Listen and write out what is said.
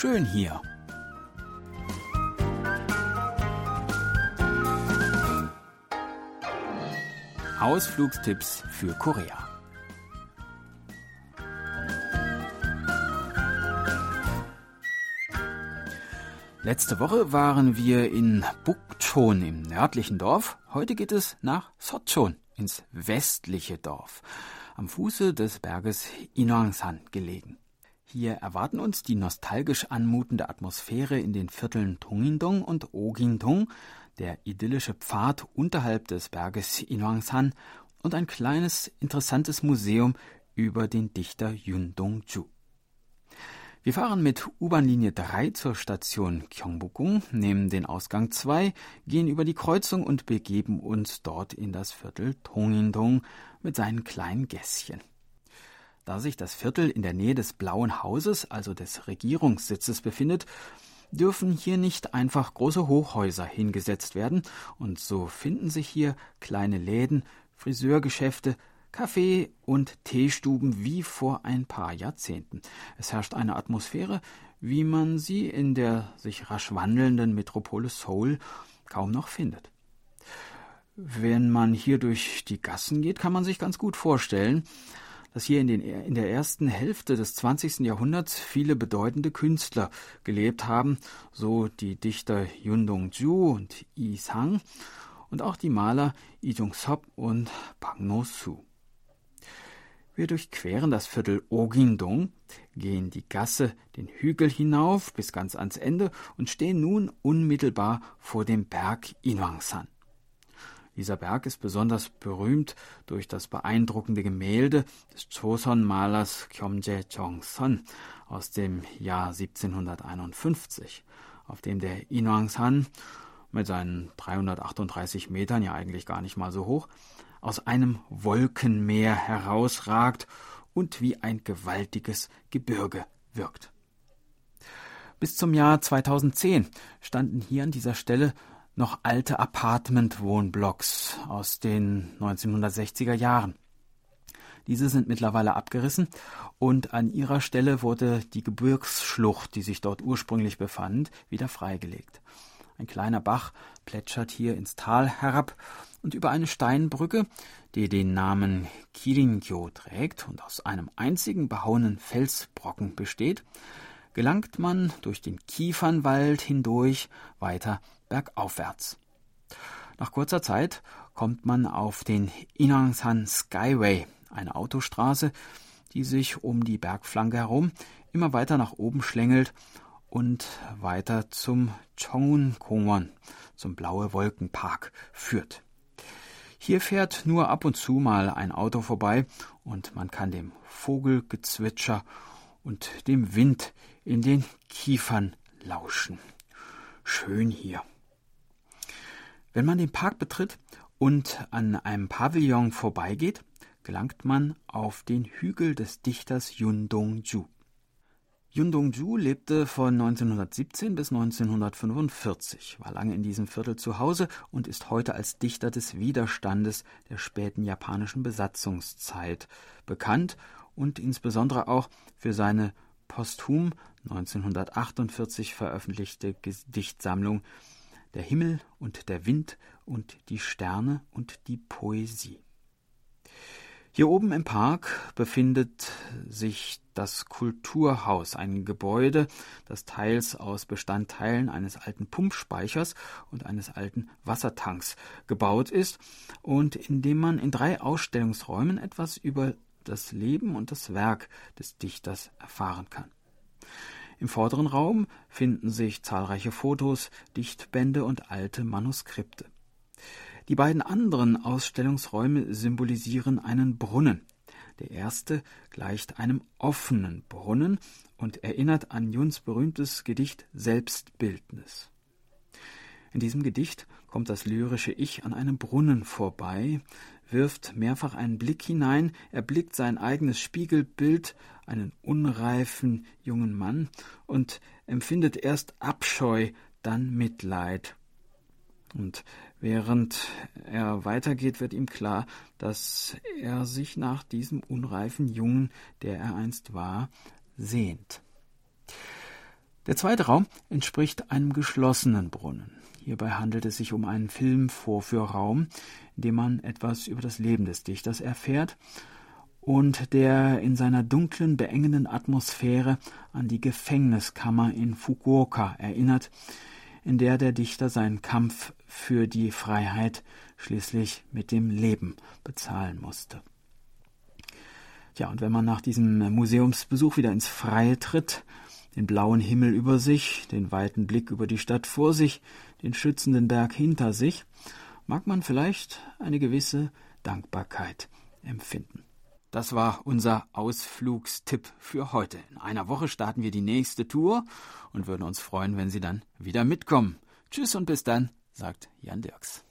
Schön hier. Ausflugstipps für Korea. Letzte Woche waren wir in Bukchon im nördlichen Dorf. Heute geht es nach Sochon ins westliche Dorf, am Fuße des Berges Inwangsan gelegen. Hier erwarten uns die nostalgisch anmutende Atmosphäre in den Vierteln Tongindong und Ogindong, der idyllische Pfad unterhalb des Berges Inwangsan und ein kleines interessantes Museum über den Dichter Yun Dong-ju. Wir fahren mit U-Bahn-Linie 3 zur Station Gyeongbokgung, nehmen den Ausgang 2, gehen über die Kreuzung und begeben uns dort in das Viertel Tongindong mit seinen kleinen Gässchen. Da sich das Viertel in der Nähe des Blauen Hauses, also des Regierungssitzes, befindet, dürfen hier nicht einfach große Hochhäuser hingesetzt werden, und so finden sich hier kleine Läden, Friseurgeschäfte, Kaffee- und Teestuben wie vor ein paar Jahrzehnten. Es herrscht eine Atmosphäre, wie man sie in der sich rasch wandelnden Metropole Seoul kaum noch findet. Wenn man hier durch die Gassen geht, kann man sich ganz gut vorstellen, dass hier in, den, in der ersten Hälfte des 20. Jahrhunderts viele bedeutende Künstler gelebt haben, so die Dichter Yun Dong-ju und Yi Sang und auch die Maler Lee Jung-sop und Bang No-soo. Wir durchqueren das Viertel Ogindong, gehen die Gasse den Hügel hinauf bis ganz ans Ende und stehen nun unmittelbar vor dem Berg Inwangsan. Dieser Berg ist besonders berühmt durch das beeindruckende Gemälde des Joseon-Malers Kyomje Jongson aus dem Jahr 1751, auf dem der Inwangsan mit seinen 338 Metern ja eigentlich gar nicht mal so hoch aus einem Wolkenmeer herausragt und wie ein gewaltiges Gebirge wirkt. Bis zum Jahr 2010 standen hier an dieser Stelle noch alte Apartment-Wohnblocks aus den 1960er Jahren. Diese sind mittlerweile abgerissen und an ihrer Stelle wurde die Gebirgsschlucht, die sich dort ursprünglich befand, wieder freigelegt. Ein kleiner Bach plätschert hier ins Tal herab und über eine Steinbrücke, die den Namen Kirinkyo trägt und aus einem einzigen behauenen Felsbrocken besteht, gelangt man durch den Kiefernwald hindurch weiter bergaufwärts. Nach kurzer Zeit kommt man auf den Inangsan Skyway, eine Autostraße, die sich um die Bergflanke herum immer weiter nach oben schlängelt und weiter zum Chongun Kongwon, zum Blaue Wolkenpark führt. Hier fährt nur ab und zu mal ein Auto vorbei und man kann dem Vogelgezwitscher und dem Wind in den Kiefern lauschen. Schön hier. Wenn man den Park betritt und an einem Pavillon vorbeigeht, gelangt man auf den Hügel des Dichters Yun Dong-ju. Yun Dong-ju lebte von 1917 bis 1945, war lange in diesem Viertel zu Hause und ist heute als Dichter des Widerstandes der späten japanischen Besatzungszeit bekannt und insbesondere auch für seine posthum 1948 veröffentlichte Gedichtsammlung Der Himmel und der Wind und die Sterne und die Poesie. Hier oben im Park befindet sich das Kulturhaus, ein Gebäude, das teils aus Bestandteilen eines alten Pumpspeichers und eines alten Wassertanks gebaut ist und in dem man in drei Ausstellungsräumen etwas über das Leben und das Werk des Dichters erfahren kann. Im vorderen Raum finden sich zahlreiche Fotos, Dichtbände und alte Manuskripte. Die beiden anderen Ausstellungsräume symbolisieren einen Brunnen. Der erste gleicht einem offenen Brunnen und erinnert an Juns berühmtes Gedicht Selbstbildnis. In diesem Gedicht kommt das lyrische Ich an einem Brunnen vorbei, wirft mehrfach einen Blick hinein, erblickt sein eigenes Spiegelbild, einen unreifen jungen Mann, und empfindet erst Abscheu, dann Mitleid. Und Während er weitergeht, wird ihm klar, dass er sich nach diesem unreifen Jungen, der er einst war, sehnt. Der zweite Raum entspricht einem geschlossenen Brunnen. Hierbei handelt es sich um einen Filmvorführraum, in dem man etwas über das Leben des Dichters erfährt und der in seiner dunklen, beengenden Atmosphäre an die Gefängniskammer in Fukuoka erinnert, in der der Dichter seinen Kampf für die Freiheit schließlich mit dem Leben bezahlen musste. Ja, und wenn man nach diesem Museumsbesuch wieder ins Freie tritt, den blauen Himmel über sich, den weiten Blick über die Stadt vor sich, den schützenden Berg hinter sich, mag man vielleicht eine gewisse Dankbarkeit empfinden. Das war unser Ausflugstipp für heute. In einer Woche starten wir die nächste Tour und würden uns freuen, wenn Sie dann wieder mitkommen. Tschüss und bis dann, sagt Jan Dirks.